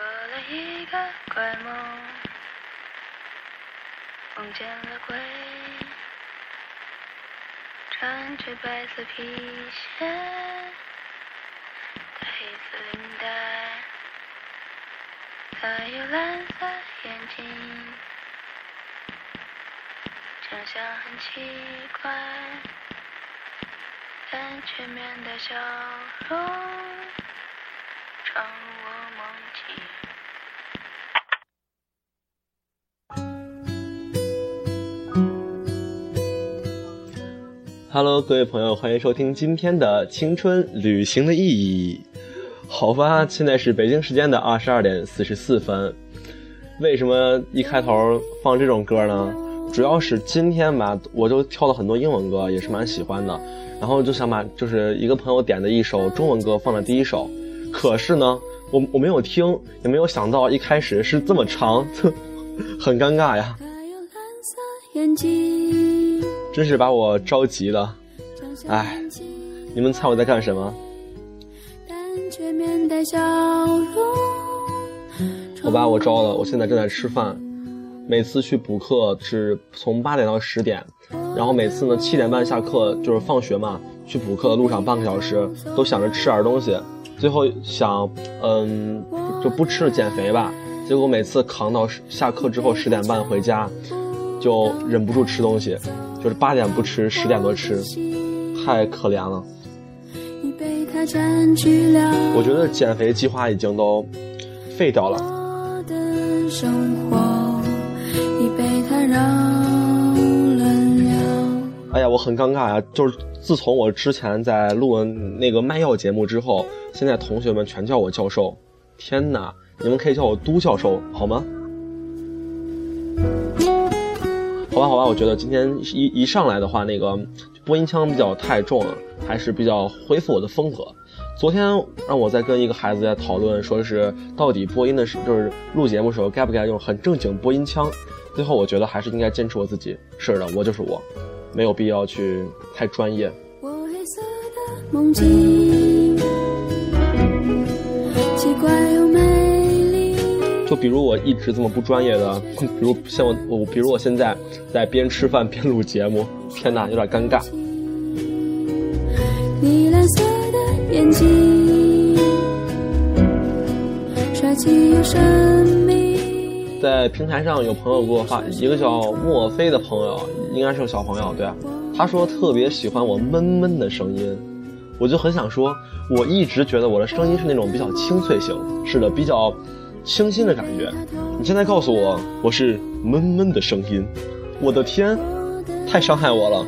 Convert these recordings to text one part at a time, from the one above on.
做了一个怪梦，梦见了鬼，穿着白色皮鞋，戴黑色领带，他有蓝色眼睛，长相很奇怪，但却面带笑容，闯入我梦。Hello，各位朋友，欢迎收听今天的《青春旅行的意义》。好吧，现在是北京时间的二十二点四十四分。为什么一开头放这种歌呢？主要是今天吧，我就挑了很多英文歌，也是蛮喜欢的。然后就想把就是一个朋友点的一首中文歌放在第一首。可是呢，我我没有听，也没有想到一开始是这么长，很尴尬呀，真是把我着急了。哎你们猜我在干什么？但却面带笑容。好吧，我招了，我现在正在吃饭。每次去补课是从八点到十点，然后每次呢七点半下课就是放学嘛，去补课的路上半个小时，都想着吃点东西，最后想嗯就不吃了减肥吧，结果每次扛到下课之后十点半回家，就忍不住吃东西，就是八点不吃，十点多吃，太可怜了。我觉得减肥计划已经都废掉了。我的生活，已被他扰乱了。哎呀，我很尴尬呀！就是自从我之前在录完那个卖药节目之后，现在同学们全叫我教授。天哪，你们可以叫我都教授好吗？好吧，好吧，我觉得今天一一上来的话，那个播音腔比较太重了，还是比较恢复我的风格。昨天让我在跟一个孩子在讨论，说是到底播音的时就是录节目的时候该不该用很正经播音腔。最后我觉得还是应该坚持我自己。是的，我就是我，没有必要去太专业。我黑色的梦境，就比如我一直这么不专业的，比如像我我，比如我现在在边吃饭边录节目，天哪，有点尴尬。你蓝色的眼睛，帅气又神秘。在平台上有朋友给我发一个叫墨菲的朋友，应该是个小朋友，对啊，他说特别喜欢我闷闷的声音，我就很想说，我一直觉得我的声音是那种比较清脆型，是的，比较清新的感觉。你现在告诉我我是闷闷的声音，我的天，太伤害我了。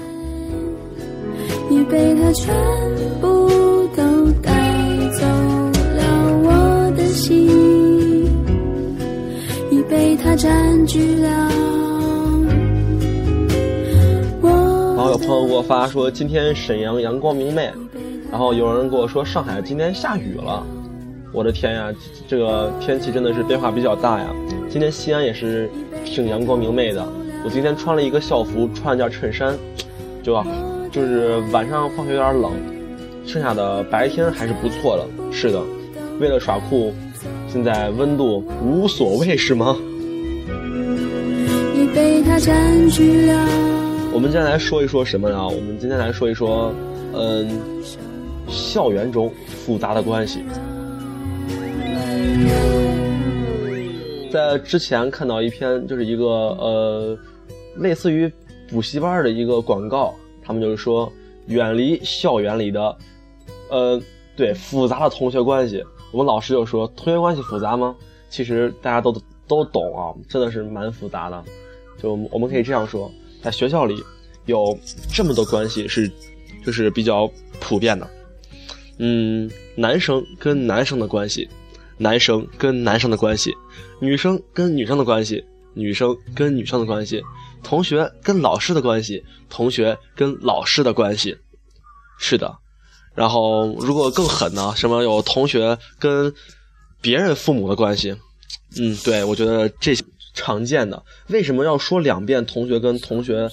你被他全部都带走了我的心，已被他占据了。然后有朋友给我发说今天沈阳阳光明媚，然后有人跟我说上海今天下雨了，我的天呀，这个天气真的是变化比较大呀。今天西安也是挺阳光明媚的，我今天穿了一个校服，穿了件衬衫，就啊，就是晚上放学有点冷，剩下的白天还是不错的。是的，为了耍酷，现在温度无所谓是吗？已被他占据了。我们今天来说一说什么呢？我们今天来说一说，嗯，校园中复杂的关系。在之前看到一篇，就是一个呃，类似于补习班的一个广告，他们就是说，远离校园里的，呃，对复杂的同学关系。我们老师就说，同学关系复杂吗？其实大家都都懂啊，真的是蛮复杂的。就我们可以这样说，在学校里有这么多关系是，就是比较普遍的。嗯，男生跟男生的关系，男生跟男生的关系，女生跟女生的关系，女生跟女生的关系，同学跟老师的关系，同学跟老师的关系。是的，然后如果更狠呢，什么有同学跟别人父母的关系？嗯，对，我觉得这常见的。为什么要说两遍同学跟同学，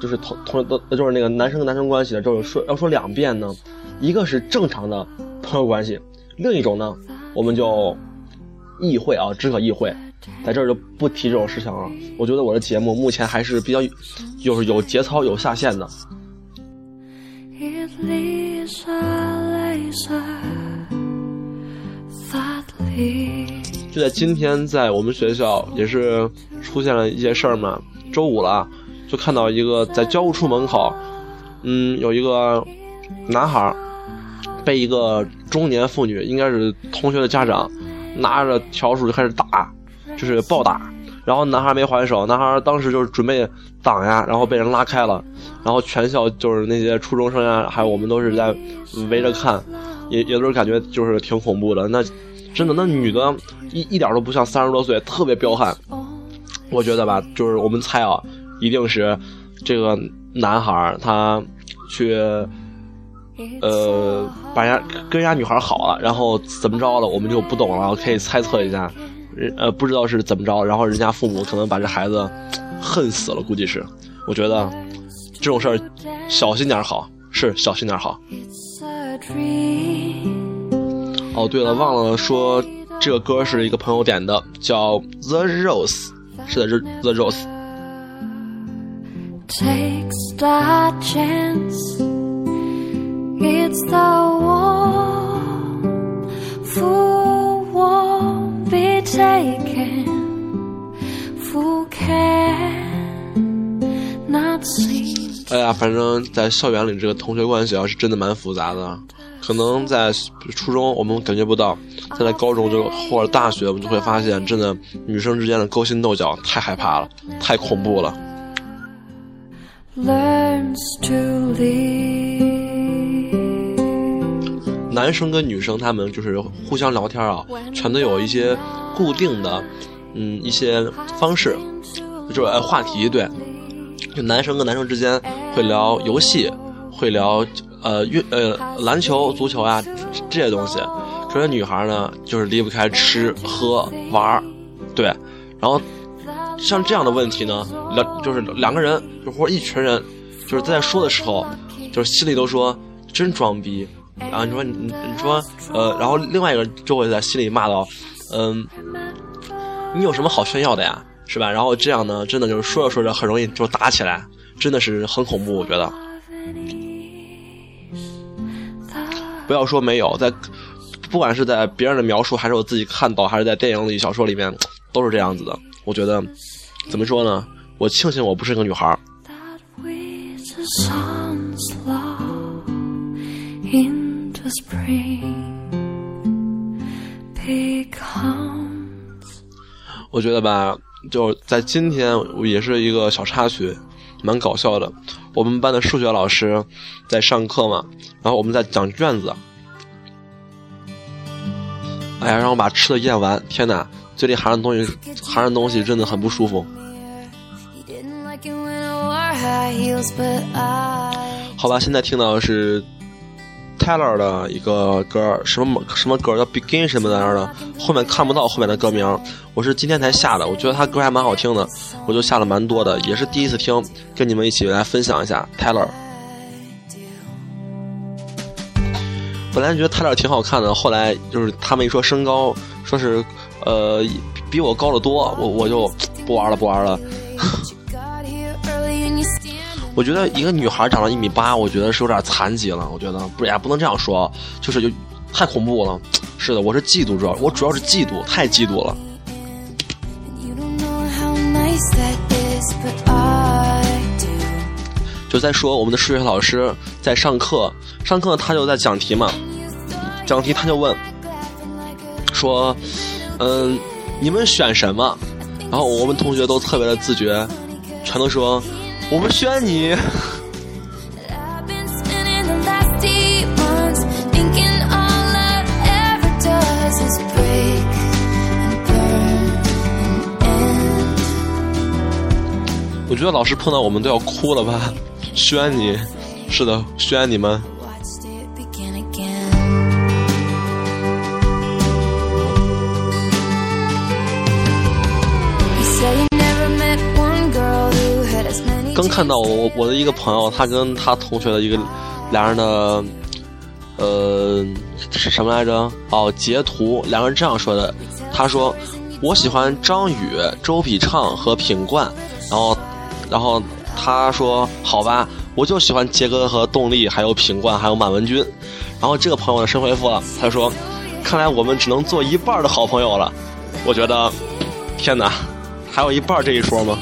就是同同呃就是那个男生跟男生关系的，就是说要说两遍呢？一个是正常的朋友关系，另一种呢，我们就意会啊，只可意会，在这儿就不提这种事情了。我觉得我的节目目前还是比较，就是有节操、有下限的。就在今天，在我们学校也是出现了一些事儿嘛。周五了，就看到一个在教务处门口，嗯，有一个男孩儿被一个中年妇女，应该是同学的家长，拿着笤帚就开始打，就是暴打。然后男孩没还手，男孩当时就是准备挡呀，然后被人拉开了，然后全校就是那些初中生呀，还有我们都是在围着看，也也都是感觉就是挺恐怖的。那真的，那女的一一点都不像三十多岁，特别彪悍。我觉得吧，就是我们猜啊，一定是这个男孩他去呃把人家跟人家女孩好了，然后怎么着了，我们就不懂了，可以猜测一下。呃，不知道是怎么着，然后人家父母可能把这孩子恨死了，估计是。我觉得这种事儿小心点好，是小心点好。A. 哦，对了，忘了说，这个歌是一个朋友点的，叫 The Rose，是的，The The Rose。takes the chance. It's the one who won't be taken, for can not see. 哎呀，反正在校园里这个同学关系啊，是真的蛮复杂的。可能在初中我们感觉不到，但在高中就或者大学，我们就会发现，真的女生之间的勾心斗角太害怕了，太恐怖了。Learns to leave. 男生跟女生他们就是互相聊天啊，全都有一些固定的，嗯，一些方式，就是呃话题，对，就男生跟男生之间会聊游戏，会聊呃运呃篮球、足球啊、这些东西。可是女孩呢，就是离不开吃喝玩儿，对，然后像这样的问题呢，两就是两个人，就或者一群人，就是在说的时候，就是心里都说真装逼。然后你说你你说呃，然后另外一个就会在心里骂到，嗯，你有什么好炫耀的呀，是吧？然后这样呢，真的就是说着说着很容易就打起来，真的是很恐怖，我觉得。不要说没有，在不管是在别人的描述，还是我自己看到，还是在电影里、小说里面，都是这样子的。我觉得怎么说呢？我庆幸我不是个女孩儿。The spring becomes 我觉得吧，就在今天也是一个小插曲，蛮搞笑的。我们班的数学老师在上课嘛，然后我们在讲卷子。哎呀，让我把吃的咽完！天哪，嘴里含着东西，含着东西真的很不舒服。好吧，现在听到的是 Taylor 的一个歌，什么什么歌叫 Begin 什么玩意儿的，后面看不到后面的歌名，我是今天才下的，我觉得他歌还蛮好听的，我就下了蛮多的，也是第一次听，跟你们一起来分享一下 Taylor。本来觉得 Taylor 挺好看的，后来就是他们一说身高，说是呃比我高得多，我我就不玩了不玩了。我觉得一个女孩长到一米八，我觉得是有点残疾了。我觉得不也不能这样说，就是有太恐怖了。是的，我是嫉妒，主要我主要是嫉妒，太嫉妒了。就在说我们的数学老师在上课，上课他就在讲题嘛，讲题他就问说，嗯，你们选什么？然后我们同学都特别的自觉，全都说我们宣你。我觉得老师碰到我们都要哭了吧？宣你，是的，宣你们。刚看到我我的一个朋友，他跟他同学的一个俩人的，呃，是什么来着？哦，截图，两个人这样说的：他说我喜欢张宇、周笔畅和品冠，然后然后他说好吧，我就喜欢杰哥和动力，还有品冠，还有满文军。然后这个朋友的神回复了，他说看来我们只能做一半的好朋友了。我觉得天哪，还有一半这一说吗？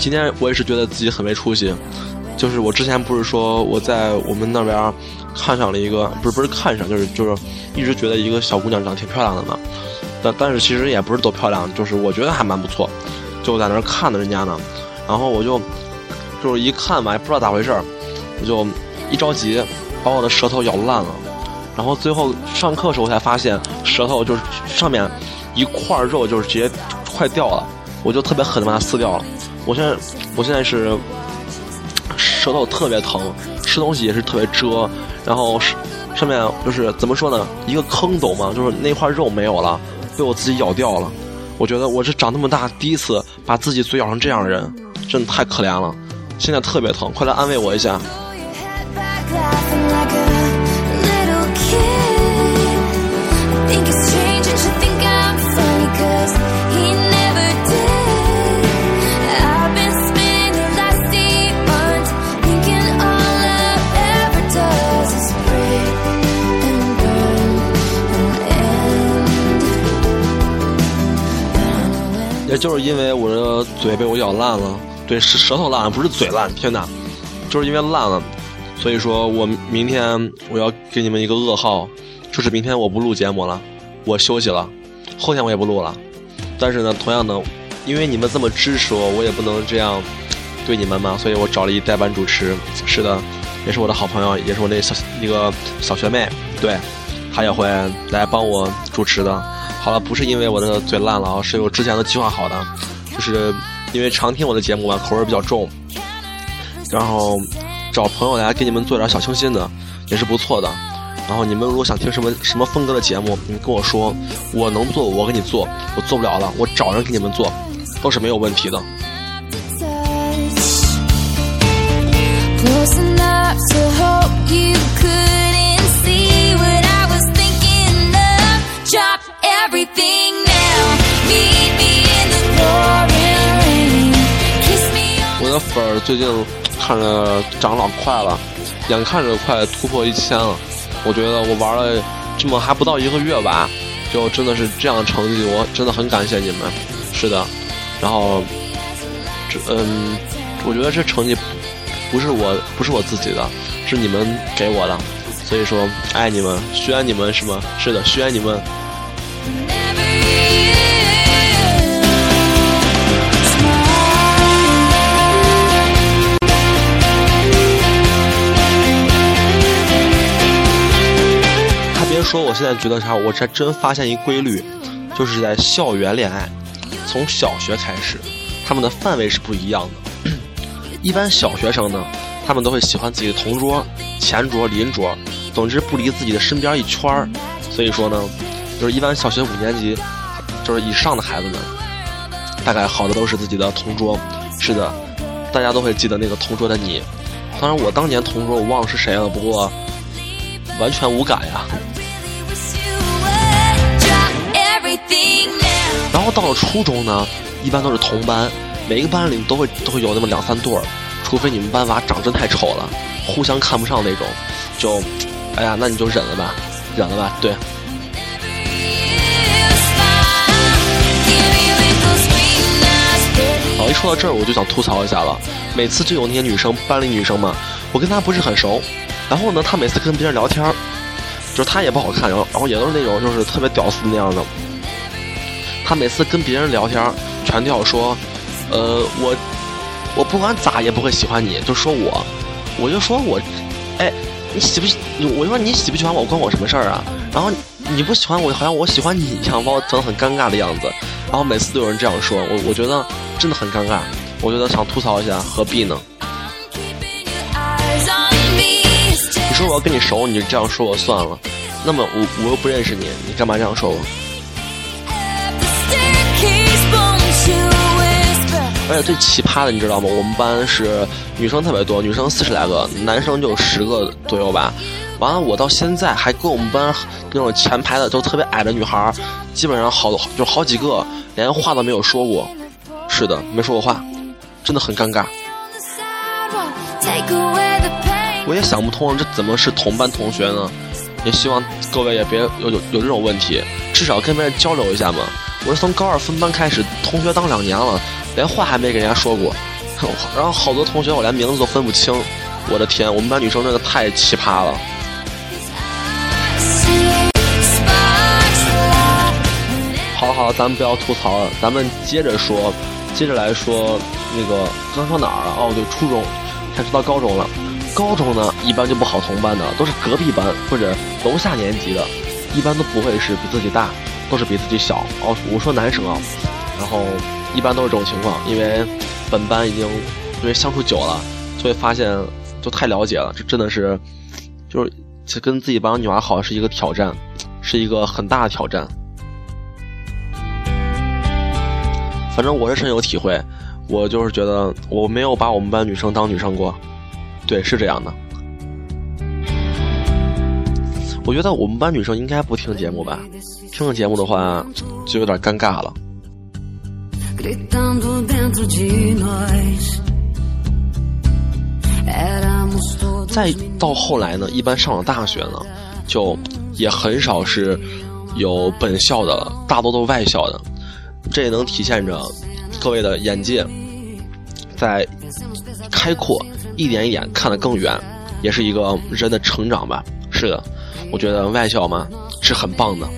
今天我也是觉得自己很没出息，就是我之前不是说我在我们那边看上了一个，不是不是看上，就是就是一直觉得一个小姑娘长得挺漂亮的嘛，但但是其实也不是多漂亮，就是我觉得还蛮不错，就在那看着人家呢，然后我就就是一看嘛，也不知道咋回事，我就一着急把我的舌头咬烂了，然后最后上课时候我才发现舌头就是上面一块肉就是直接快掉了，我就特别狠的把它撕掉了。我现在我现在是舌头特别疼，吃东西也是特别遮，然后是上面就是怎么说呢，一个坑懂吗？就是那块肉没有了，被我自己咬掉了。我觉得我是长那么大第一次把自己嘴咬成这样的人，真的太可怜了，现在特别疼，快来安慰我一下。也就是因为我的嘴被我咬烂了，对，是舌头烂，不是嘴烂，天哪，就是因为烂了，所以说我明天我要给你们一个噩耗，就是明天我不录节目了，我休息了，后天我也不录了，但是呢，同样的，因为你们这么支持我，我也不能这样对你们嘛，所以我找了一代班主持，是的，也是我的好朋友，也是我那小一个小学妹，对，她也会来帮我主持的。好了，不是因为我的嘴烂了啊，是有之前都计划好的，就是因为常听我的节目嘛，口味比较重，然后找朋友来给你们做点小清新的，也是不错的。然后你们如果想听什么什么风格的节目，你跟我说，我能做我给你做，我做不了了，我找人给你们做，都是没有问题的。粉儿最近看着涨老快了，眼看着快突破一千了。我觉得我玩了这么还不到一个月吧，就真的是这样的成绩，我真的很感谢你们。是的，然后这嗯，我觉得这成绩不是我不是我自己的，是你们给我的，所以说爱你们，需要你们是吗？是的，需要你们。说，我现在觉得啥，我才真发现一规律，就是在校园恋爱，从小学开始，他们的范围是不一样的。一般小学生呢，他们都会喜欢自己的同桌、前桌、邻桌，总之不离自己的身边一圈儿。所以说呢，就是一般小学五年级，就是以上的孩子们，大概好的都是自己的同桌。是的，大家都会记得那个同桌的你。当然，我当年同桌我忘了是谁了，不过完全无感呀。然后到了初中呢，一般都是同班，每个班里都会都会有那么两三对儿，除非你们班娃长真太丑了，互相看不上那种，就，哎呀，那你就忍了吧，忍了吧，对。好，一说到这儿，我就想吐槽一下了。每次就有那些女生，班里女生嘛，我跟她不是很熟，然后呢，她每次跟别人聊天，就是她也不好看，然后然后也都是那种就是特别屌丝那样的。他每次跟别人聊天儿，全都要说，呃，我我不管咋也不会喜欢你，就说我，我就说我，哎，你喜不喜？我就说你喜不喜欢我关我什么事儿啊？然后你不喜欢我，好像我喜欢你一样，把我整得很尴尬的样子。然后每次都有人这样说，我我觉得真的很尴尬。我觉得想吐槽一下，何必呢？你说我要跟你熟，你就这样说我算了。那么我我又不认识你，你干嘛这样说我？而且最奇葩的，你知道吗？我们班是女生特别多，女生四十来个，男生就十个左右吧。完了，我到现在还跟我们班那种前排的都特别矮的女孩，基本上好就好几个，连话都没有说过。是的，没说过话，真的很尴尬。我也想不通这怎么是同班同学呢？也希望各位也别有有有这种问题，至少跟别人交流一下嘛。我是从高二分班开始，同学当两年了，连话还没给人家说过，然后好多同学我连名字都分不清。我的天，我们班女生真的太奇葩了。好了好了，咱们不要吐槽了，咱们接着说，接着来说那个刚说哪儿了？哦，对，初中，开始到高中了。高中呢，一般就不好同班的，都是隔壁班或者楼下年级的，一般都不会是比自己大，都是比自己小。哦，我说男生啊，然后一般都是这种情况，因为本班已经因为相处久了，所以发现就太了解了，这真的是就是跟自己班女孩好是一个挑战，是一个很大的挑战。反正我是深有体会，我就是觉得我没有把我们班女生当女生过，对，是这样的。我觉得我们班女生应该不听节目吧，听了节目的话就有点尴尬了。再到后来呢，一般上了大学呢，就也很少是有本校的了，大多都是外校的。这也能体现着各位的眼界在开阔，一点一点看得更远，也是一个人的成长吧。是的，我觉得外校嘛是很棒的。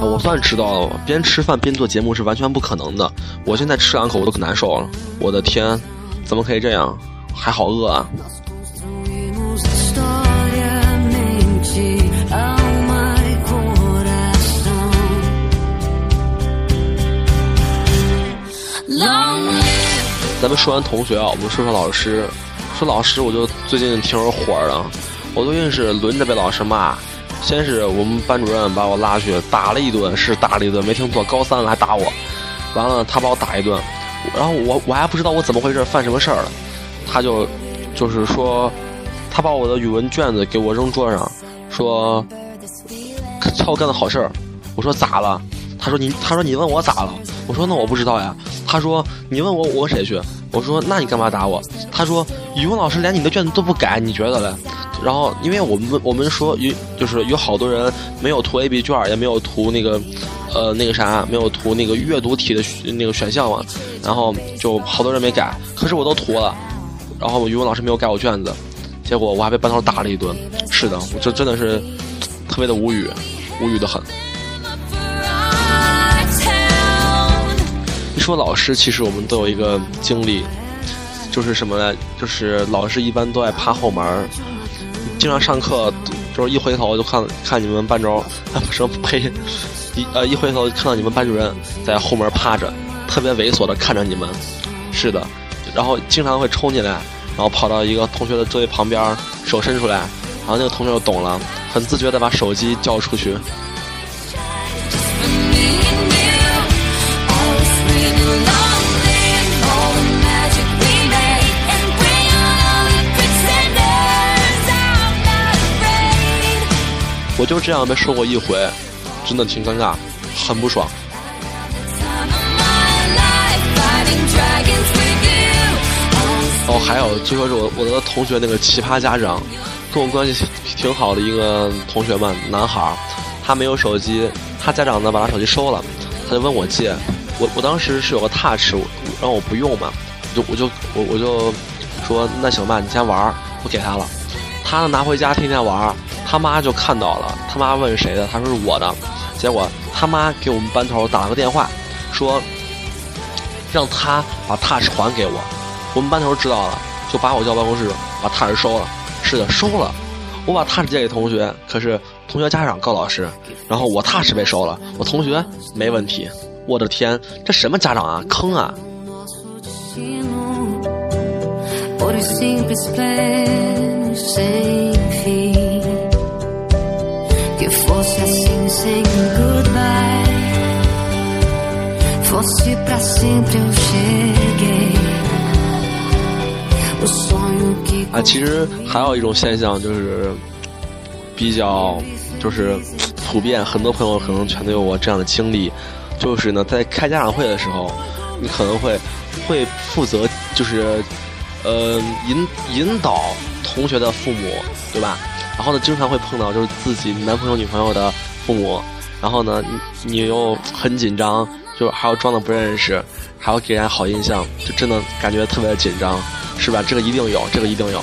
我算知道了，边吃饭边做节目是完全不可能的。我现在吃两口我都可难受了，我的天，怎么可以这样？还好饿啊！咱们说完同学啊，我们说说老师。说老师，我就最近挺有火的，我最近是轮着被老师骂。先是我们班主任把我拉去打了一顿，是打了一顿，没听错，高三了还打我。完了，他把我打一顿，然后我我还不知道我怎么回事，犯什么事儿了。他就就是说，他把我的语文卷子给我扔桌上，说操干的好事儿。我说咋了？他说你他说你问我咋了？我说那我不知道呀。他说你问我我谁去？我说那你干嘛打我？他说语文老师连你的卷子都不改，你觉得嘞？然后因为我们我们说有就是有好多人没有涂 A B 卷，也没有涂那个呃那个啥，没有涂那个阅读题的那个选项嘛。然后就好多人没改，可是我都涂了。然后我语文老师没有改我卷子，结果我还被班头打了一顿。是的，我这真的是特别的无语，无语的很。一说老师，其实我们都有一个经历，就是什么呢？就是老师一般都爱趴后门儿，经常上课就是一回头就看看你们班主，啊不是呸，一呃一回头看到你们班主任在后门趴着，特别猥琐的看着你们。是的，然后经常会冲进来，然后跑到一个同学的座位旁边，手伸出来，然后那个同学就懂了，很自觉的把手机交出去。我就这样被说过一回，真的挺尴尬，很不爽。哦，还有就说是我我的同学那个奇葩家长，跟我关系挺好的一个同学嘛，男孩，他没有手机，他家长呢把他手机收了，他就问我借，我我当时是有个 touch，我然后我不用嘛，就我就我我就说那行吧，你先玩，我给他了，他呢拿回家天天玩，他妈就看到了，他妈问谁的，他说是我的，结果他妈给我们班头打了个电话，说让他把 touch 还给我。我们班头知道了，就把我叫办公室，把 touch 收了。是的，收了。我把 touch 借给同学，可是同学家长告老师，然后我 touch 被收了，我同学没问题。我的天，这什么家长啊，坑啊！safe Che fosse assim goodbye. Fosse pra 啊，其实还有一种现象就是，比较就是普遍，很多朋友可能全都有我这样的经历，就是呢，在开家长会的时候，你可能会会负责就是呃引引导同学的父母，对吧？然后呢，经常会碰到就是自己男朋友女朋友的父母，然后呢，你你又很紧张，就还要装的不认识，还要给人家好印象，就真的感觉特别紧张，是吧？这个一定有，这个一定有。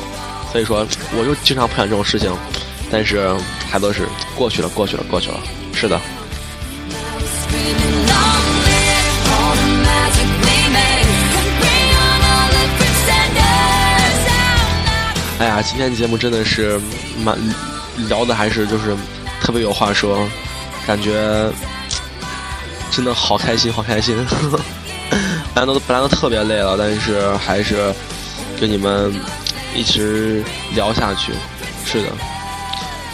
所以说，我就经常碰见这种事情，但是还都是过去了，过去了，过去了。是的，呀，今天节目真的是蛮聊的，还是就是特别有话说，感觉真的好开心，好开心。本来都本来都特别累了，但是还是跟你们一直聊下去。是的，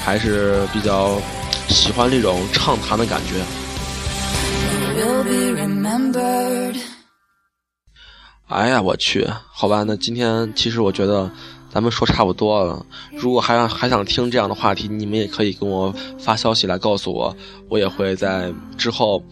还是比较喜欢这种畅谈的感觉。哎呀，我去，好吧，那今天其实我觉得咱们说差不多了。如果还想还想听这样的话题，你们也可以跟我发消息来告诉我，我也会在之后，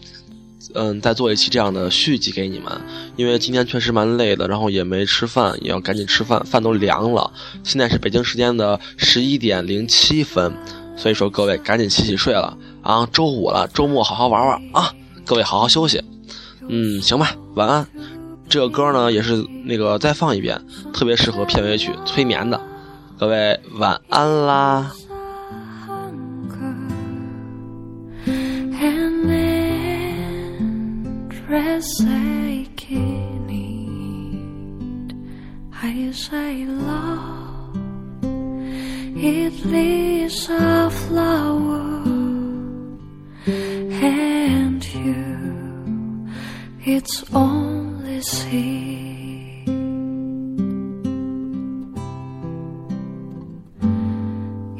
嗯，再做一期这样的续集给你们。因为今天确实蛮累的，然后也没吃饭，也要赶紧吃饭，饭都凉了。现在是北京时间的十一点零七分，所以说各位赶紧洗洗睡了啊！周五了，周末好好玩玩啊！各位好好休息。嗯，行吧，晚安。这个歌呢也是那个再放一遍，特别适合片尾曲催眠的，各位晚安啦。Only seed.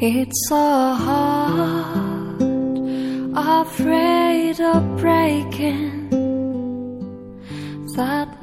It's a heart afraid of breaking that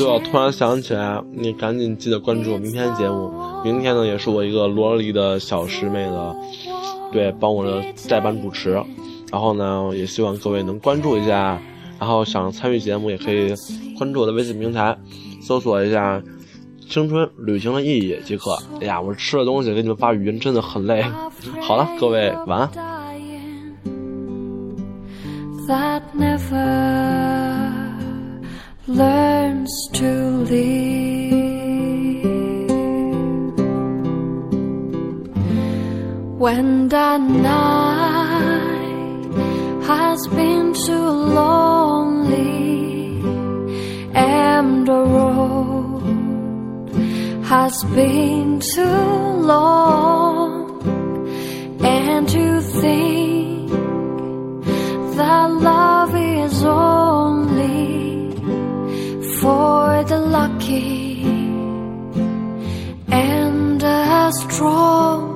对了，突然想起来，你赶紧记得关注我明天的节目。明天呢，也是我一个萝莉的小师妹的，对，帮我的代班主持。然后呢，也希望各位能关注一下。然后想参与节目，也可以关注我的微信平台，搜索一下“青春旅行的意义”即可。哎呀，我吃了东西给你们发语音，真的很累。好了，各位晚安。Learns to leave. When the night has been too lonely and the road has been too long, and to think that love is only for the lucky and the strong.